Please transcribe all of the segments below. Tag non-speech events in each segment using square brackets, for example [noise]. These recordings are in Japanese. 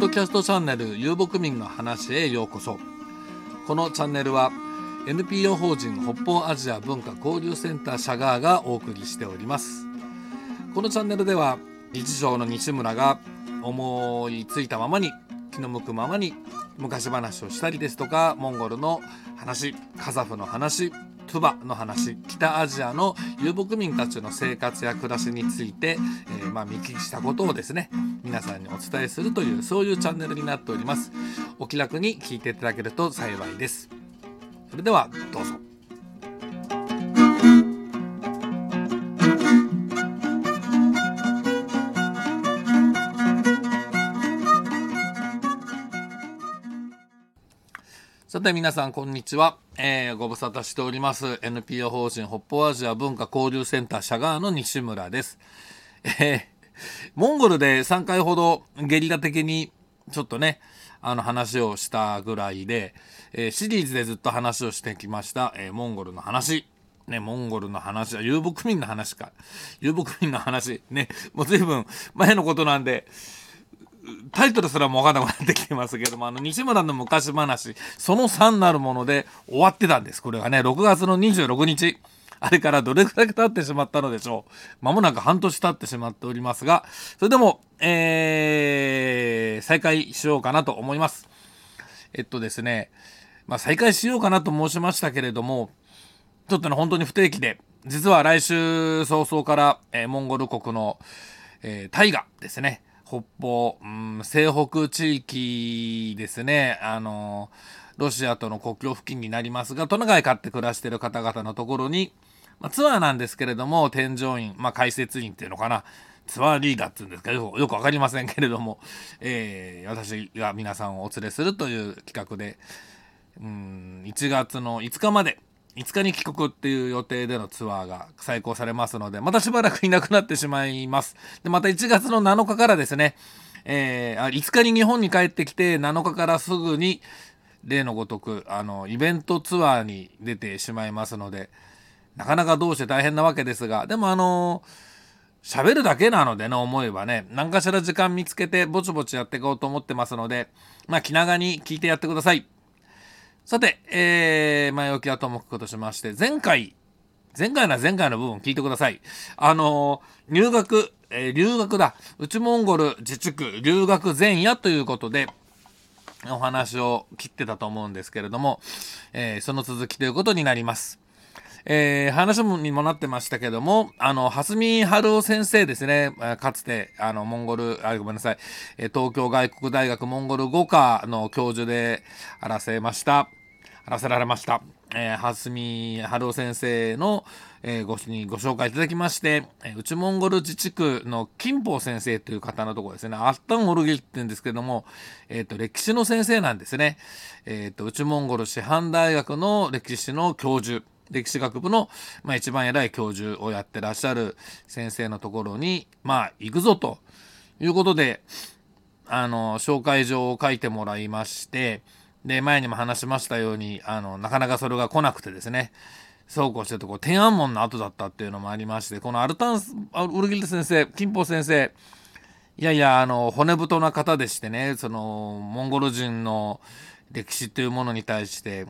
ッドキャストチャンネル遊牧民の話へようこそ。このチャンネルは NPO 法人北方アジア文化交流センターシャガーがお送りしております。このチャンネルでは日常の西村が思いついたままに気の向くままに昔話をしたりですとかモンゴルの話カザフの話トゥバの話北アジアの遊牧民たちの生活や暮らしについて、えー、まあ、見聞きしたことをですね皆さんにお伝えするというそういうチャンネルになっております。お気楽に聞いていただけると幸いです。それではどうぞ。さて皆さんこんにちは、えー、ご無沙汰しております。NPO 法人北方アジア文化交流センターシャガーの西村です、えー、モンゴルで3回ほどゲリラ的にちょっとねあの話をしたぐらいで、えー、シリーズでずっと話をしてきました、えモンゴルの話。ね、モンゴルの話は遊牧民の話か。遊牧民の話。ねもう随分前のことなんでタイトルすらも分からなくなってきてますけども、あの、西村の昔話、その3なるもので終わってたんです。これがね、6月の26日。あれからどれくらい経ってしまったのでしょう。まもなく半年経ってしまっておりますが、それでも、えー、再開しようかなと思います。えっとですね、まあ、再開しようかなと申しましたけれども、ちょっとね、本当に不定期で、実は来週早々から、えー、モンゴル国の、えー、大河ですね、北方、うん、西北地域ですね、あの、ロシアとの国境付近になりますが、トナカイ飼って暮らしてる方々のところに、まあ、ツアーなんですけれども、添乗員、まあ、解説員っていうのかな、ツアーリーダーっていうんですか。よく分かりませんけれども、えー、私が皆さんをお連れするという企画で、うん、1月の5日まで、5日に帰国っていう予定でのツアーが再考されますので、またしばらくいなくなってしまいます。で、また1月の7日からですね、えー、5日に日本に帰ってきて、7日からすぐに、例のごとく、あの、イベントツアーに出てしまいますので、なかなかどうして大変なわけですが、でもあの喋るだけなのでね、思えばね、何かしら時間見つけて、ぼちぼちやっていこうと思ってますので、まあ、気長に聞いてやってください。さて、えー、前置きはともかくとしまして、前回、前回な前回の部分聞いてください。あのー、入学、えー、留学だ。内モンゴル自治区留学前夜ということで、お話を切ってたと思うんですけれども、えー、その続きということになります。えー、話にもなってましたけども、あの、蓮見春夫先生ですね、かつて、あの、モンゴル、あ、ごめんなさい、東京外国大学モンゴル語科の教授であらせました、あらせられました、えー、蓮見春夫先生の、えー、ごにご紹介いただきまして、えー、内モンゴル自治区の金峰先生という方のところですね、アッタンオルギって言うんですけども、えっ、ー、と、歴史の先生なんですね。えっ、ー、と、内モンゴル師範大学の歴史の教授。歴史学部の、まあ、一番偉い教授をやってらっしゃる先生のところに、まあ、行くぞということで、あの、紹介状を書いてもらいまして、で、前にも話しましたように、あの、なかなかそれが来なくてですね、そうこうしてるとこ天安門の後だったっていうのもありまして、このアルタンス、ウルギル先生、金峰先生、いやいや、あの、骨太な方でしてね、その、モンゴル人の歴史というものに対して、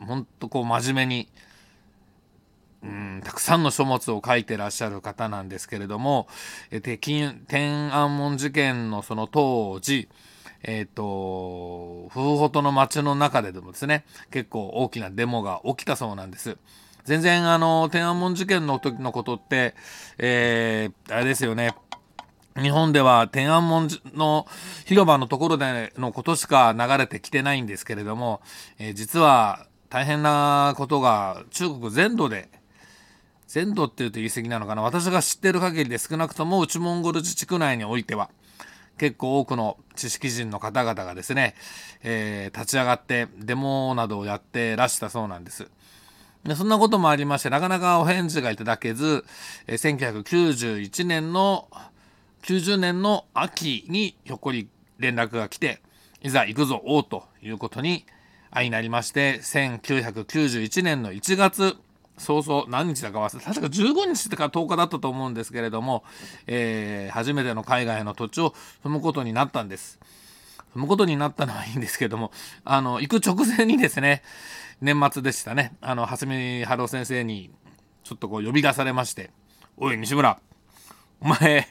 ほんとこう真面目に、うんたくさんの書物を書いてらっしゃる方なんですけれども、え天安門事件のその当時、えっ、ー、と、フーホトの街の中ででもですね、結構大きなデモが起きたそうなんです。全然あの、天安門事件の時のことって、えー、あれですよね、日本では天安門の広場のところでのことしか流れてきてないんですけれども、えー、実は大変なことが中国全土で全土っていうと言い過ぎなのかな？私が知ってる限りで少なくとも内モンゴル自治区内においては結構多くの知識人の方々がですね、えー、立ち上がってデモなどをやってらしたそうなんです。でそんなこともありましてなかなかお返事がいただけず、えー、1991年の90年の秋にひょっこり連絡が来ていざ行くぞおうということに相なりまして1991年の1月早々何日だか忘れ確か15日とか10日だったと思うんですけれども、えー、初めての海外の土地を踏むことになったんです。踏むことになったのはいいんですけども、あの、行く直前にですね、年末でしたね、あの、蓮見春夫先生に、ちょっとこう呼び出されまして、おい、西村、お前、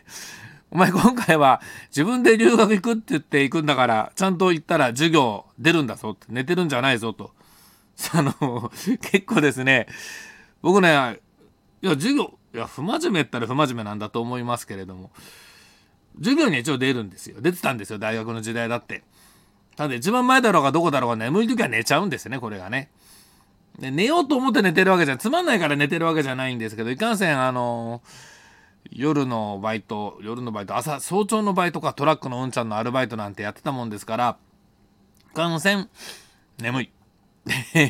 お前今回は自分で留学行くって言って行くんだから、ちゃんと行ったら授業出るんだぞ、寝てるんじゃないぞと。あの、結構ですね、僕ね、いや、授業、いや、不真面目ったら不真面目なんだと思いますけれども、授業に一応出るんですよ。出てたんですよ、大学の時代だって。ただ一番前だろうがどこだろうが眠い時は寝ちゃうんですね、これがね。で寝ようと思って寝てるわけじゃつまんないから寝てるわけじゃないんですけどいかんせんあの夜のバイト夜のバイト朝早朝のバイトかトラックのうんちゃんのアルバイトなんてやってたもんですからいかんせん眠い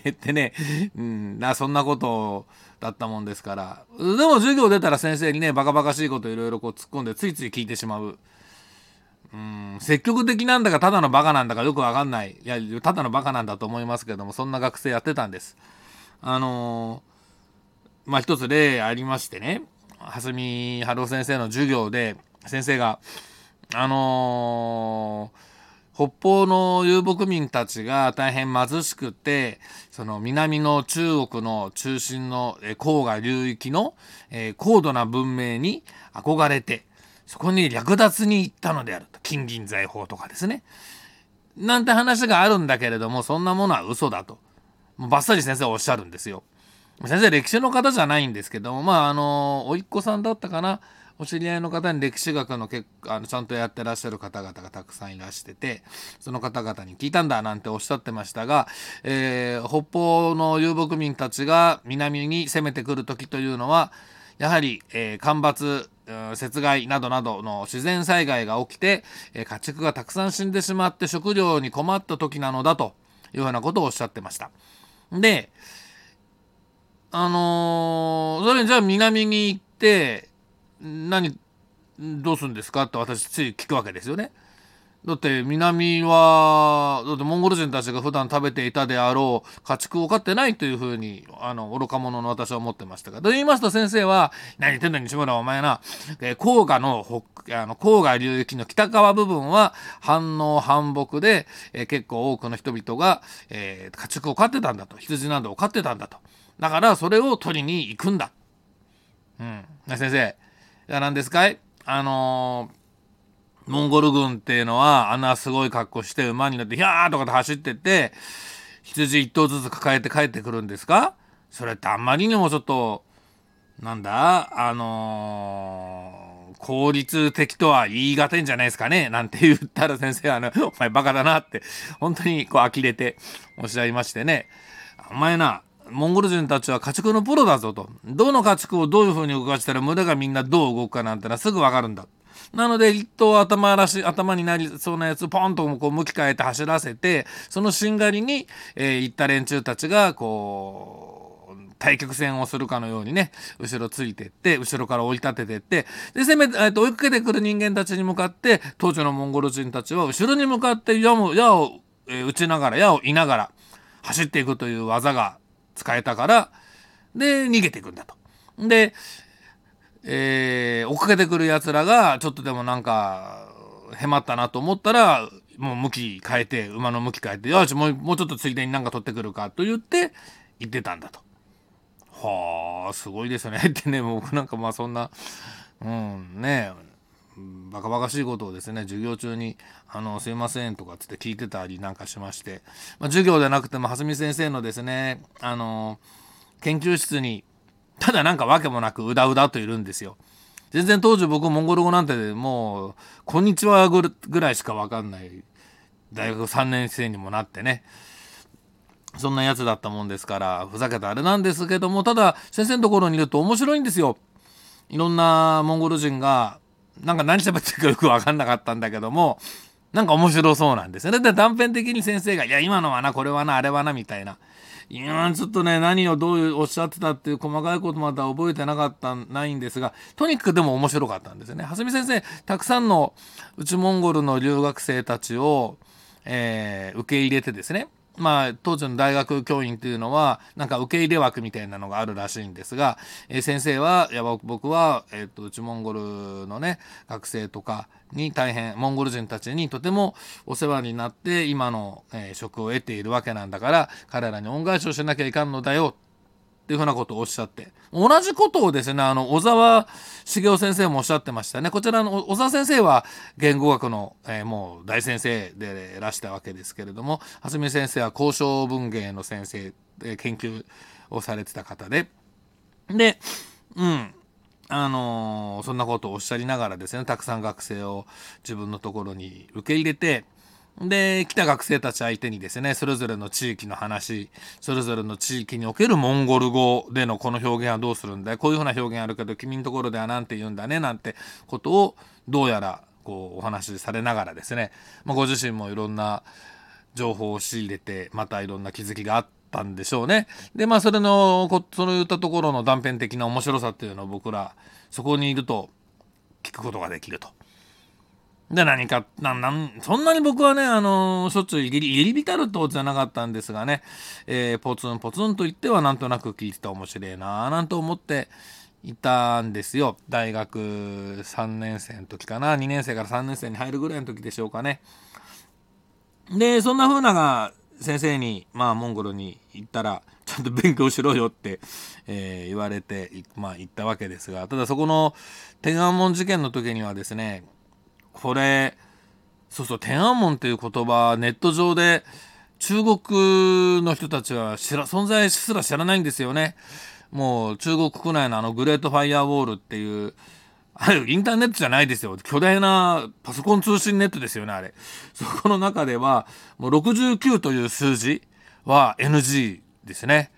ってね、うん、なそんなことだったもんですからでも授業出たら先生にねバカバカしいこといろいろこう突っ込んでついつい聞いてしまう。うん積極的なんだかただのバカなんだかよくわかんないいやただのバカなんだと思いますけどもそんな学生やってたんです。あのー、まあ一つ例ありましてね蓮見春夫先生の授業で先生があのー北方の遊牧民たちが大変貧しくてその南の中国の中心の黄河流域の、高度な文明に憧れてそこに略奪に行ったのであると。金銀財宝とかですね。なんて話があるんだけれどもそんなものは嘘だと。もうバッサリ先生はおっしゃるんですよ。先生歴史の方じゃないんですけどもまああの甥っ子さんだったかな。お知り合いの方に歴史学の結あのちゃんとやってらっしゃる方々がたくさんいらしててその方々に聞いたんだなんておっしゃってましたが、えー、北方の遊牧民たちが南に攻めてくる時というのはやはり、えー、干ばつ雪害などなどの自然災害が起きて、えー、家畜がたくさん死んでしまって食料に困った時なのだというようなことをおっしゃってました。で、あのー、それじゃあ南に行って、何、どうするんですか？って私つい聞くわけですよね。だって南はだってモンゴル人たちが普段食べていたであろう家畜を飼ってないというふうにあの愚か者の私は思ってましたが。と言いますと先生は「何言ってんだ西村お前な、えー、黄河のあの黄河流域の北側部分は反応反木で、えー、結構多くの人々が、えー、家畜を飼ってたんだと。羊などを飼ってたんだと。だからそれを取りに行くんだ」うん、先生。や何ですかい？あのーモンゴル軍っていうのはあんなすごい格好して馬に乗ってヒャーとかで走ってって羊一頭ずつ抱えて帰ってくるんですか？それってあんまりにもちょっとなんだ？あのー、効率的とは言い難いんじゃないですかね？なんて言ったら先生はねお前バカだなって本当にこう呆れておっしゃいましてね。お前なモンゴル人たちは家畜のプロだぞと。どの家畜をどういう風に動かしたら群れがみんなどう動くかなんてのはすぐ分かるんだ。なので一頭頭らし頭になりそうなやつポンとこう向き変えて走らせてそのしんがりに、えー、行った連中たちがこう対局戦をするかのようにね後ろついてって後ろから追い立ててって。で攻め、えー、と追いかけてくる人間たちに向かって当時のモンゴル人たちは後ろに向かって矢も矢を、えー、打ちながら矢を射ながら走っていくという技が使えたからで逃げていくんだと。でえー、追っかけてくるやつらがちょっとでもなんかへまったなと思ったらもう向き変えて馬の向き変えてよしもうもうちょっとついでになんか取ってくるかと言って行ってたんだと。はあすごいですね [laughs] ってね僕なんかまあそんなうんねバカバカしいことをですね授業中に「あのすいません」とかつって聞いてたりなんかしまして、まあ、授業でなくても蓮見先生のですねあの研究室にただなんか訳もなくうだうだといるんですよ。全然当時僕モンゴル語なんてもう「こんにちは」ぐらいしか分かんない大学3年生にもなってねそんなやつだったもんですからふざけたあれなんですけどもただ先生のところにいると面白いんですよ。いろんなモンゴル人がなんか何喋ってるかよく分かんなかったんだけどもなんか面白そうなんですよね。で断片的に先生が「いや今のはなこれはなあれはな」みたいないやちょっとね何をどううおっしゃってたっていう細かいことまでは覚えてなかったないんですがとにかくでも面白かったんですよね。蓮見先生たくさんの内モンゴルの留学生たちを、えー、受け入れてですねまあ、当時の大学教員というのはなんか受け入れ枠みたいなのがあるらしいんですが、えー、先生はいや僕は、えーと、内モンゴルのね学生とかに大変モンゴル人たちにとてもお世話になって今の、えー、職を得ているわけなんだから彼らに恩返しをしなきゃいかんのだよっていうふうなことをおっしゃって。同じことをですねあの小沢茂雄先生もおっしゃってましたね。こちらの小沢先生は言語学の、えー、もう大先生でいらしたわけですけれども蓮見先生は交渉文芸の先生で研究をされてた方で。でうん。あのー、そんなことをおっしゃりながらですねたくさん学生を自分のところに受け入れてで、来た学生たち相手にですね、それぞれの地域の話、それぞれの地域におけるモンゴル語でのこの表現はどうするんだい？こういうふうな表現あるけど、君のところでは何て言うんだね、なんてことを、どうやら、こう、お話しされながらですね、まあ、ご自身もいろんな情報を仕入れて、またいろんな気づきがあったんでしょうね。で、まあ、それの、そういったところの断片的な面白さっていうのを僕ら、そこにいると聞くことができると。で、何か、なんなん、そんなに僕はね、あのー、しょっちゅう入り、入り浸るとじゃなかったんですがね、えー、ポツンポツンと言ってはなんとなく聞いてて面白いなぁ、なんと思っていたんですよ。大学3年生の時かな、2年生から3年生に入るぐらいの時でしょうかね。で、そんな風なが先生に、まあ、モンゴルに行ったら、ちゃんと勉強しろよって、えー、言われて、まあ、行ったわけですが、ただそこの天安門事件の時にはですね、これそうそう天安門っていう言葉ネット上で中国の人たちは知ら存在すら知らないんですよね。もう中国国内のあのグレートファイアウォールっていうあれインターネットじゃないですよ。巨大なパソコン通信ネットですよねあれ。そこの中ではもう69という数字は NG ですね。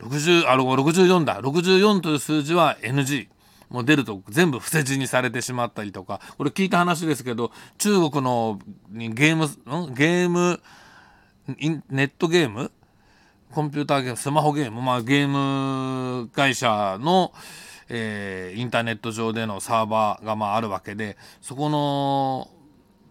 60あ64だ。64という数字は NG もう出ると全部伏せ字にされてしまったりとか。これ聞いた話ですけど中国のゲームゲームネットゲーム？コンピューターゲーム？スマホゲーム？まあゲーム会社の、えー、インターネット上でのサーバーがまああるわけでそこの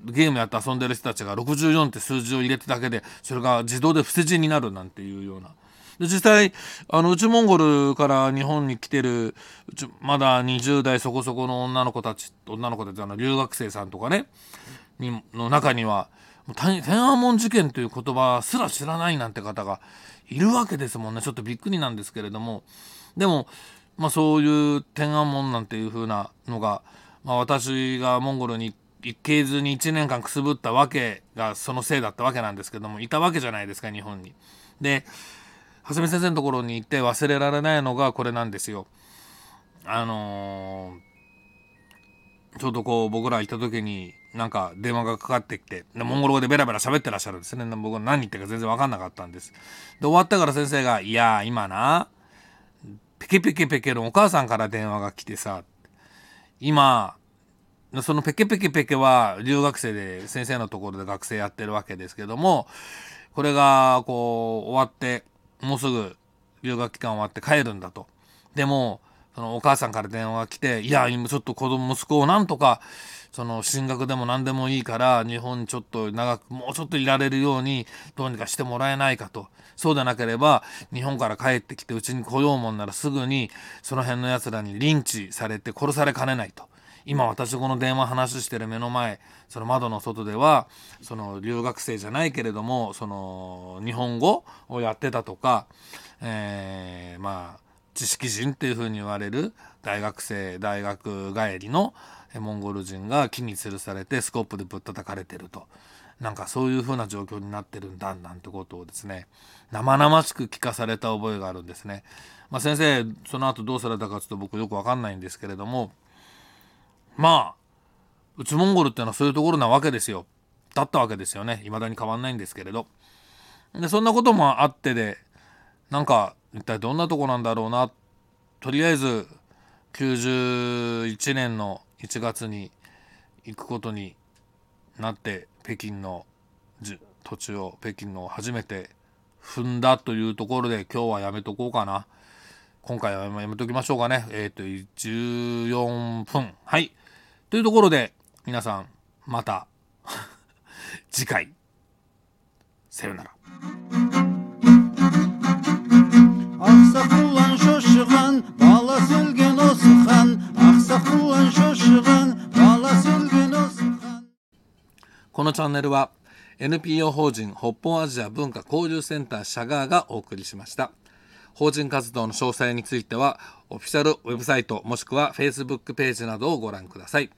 ゲームやって遊んでる人たちが64って数字を入れてだけでそれが自動で伏せ字になるなんていうような。で実際あの内モンゴルから日本に来てるまだ20代そこそこの女の子たち女の子たちあの留学生さんとかねにの中には天安門事件という言葉すら知らないなんて方がいるわけですもんねちょっとびっくりなんですけれどもでも、まあ、そういう天安門なんていう風なのが、まあ、私がモンゴルに行けずに1年間くすぶったわけがそのせいだったわけなんですけどもいたわけじゃないですか日本に。で蓮見先生のところに行って忘れられないのがこれなんですよ。あのー、ちょうどこう僕ら行った時になんか電話がかかってきてモンゴル語でベラベラ喋ってらっしゃるんですね僕何言ってるか全然分かんなかったんですで終わってから先生が「いや今なペケペケペケのお母さんから電話が来てさ今そのペケペケペケは留学生で先生のところで学生やってるわけですけどもこれがこう終わってもうすぐ留学期間終わって帰るんだと。でも、そのお母さんから電話が来て、いや、今ちょっと子供、息子をなんとか、その進学でも何でもいいから、日本にちょっと長く、もうちょっといられるように、どうにかしてもらえないかと。そうでなければ、日本から帰ってきてうちに来ようもんならすぐに、その辺の奴らにリンチされて殺されかねないと。今私この電話話してる目の前その窓の外ではその留学生じゃないけれどもその日本語をやってたとか、えー、まあ知識人っていうふうに言われる大学生大学帰りのモンゴル人が木に吊るされてスコープでぶったたかれてると。なんかそういうふうな状況になってるんだなんてことをですね生々しく聞かされた覚えがあるんですね。まあ、先生その後どうされたかちょっと僕よく分かんないんですけれどもまあ内モンゴルっていうのはそういうところなわけですよ。だったわけですよね。未だに変わんないんですけれど。でそんなこともあってでなんか一体どんなとこなんだろうな。とりあえず91年の1月に行くことになって北京の土地を北京の初めて踏んだというところで今日はやめとこうかな。今回はやめときましょうかね。えっ、ー、と14分。はい。というところで、皆さん、また [laughs] 次回、さよなら。このチャンネルは NPO 法人北方アジア文化交流センターシャガーがお送りしました。法人活動の詳細については、オフィシャルウェブサイトもしくは Facebook ページなどをご覧ください。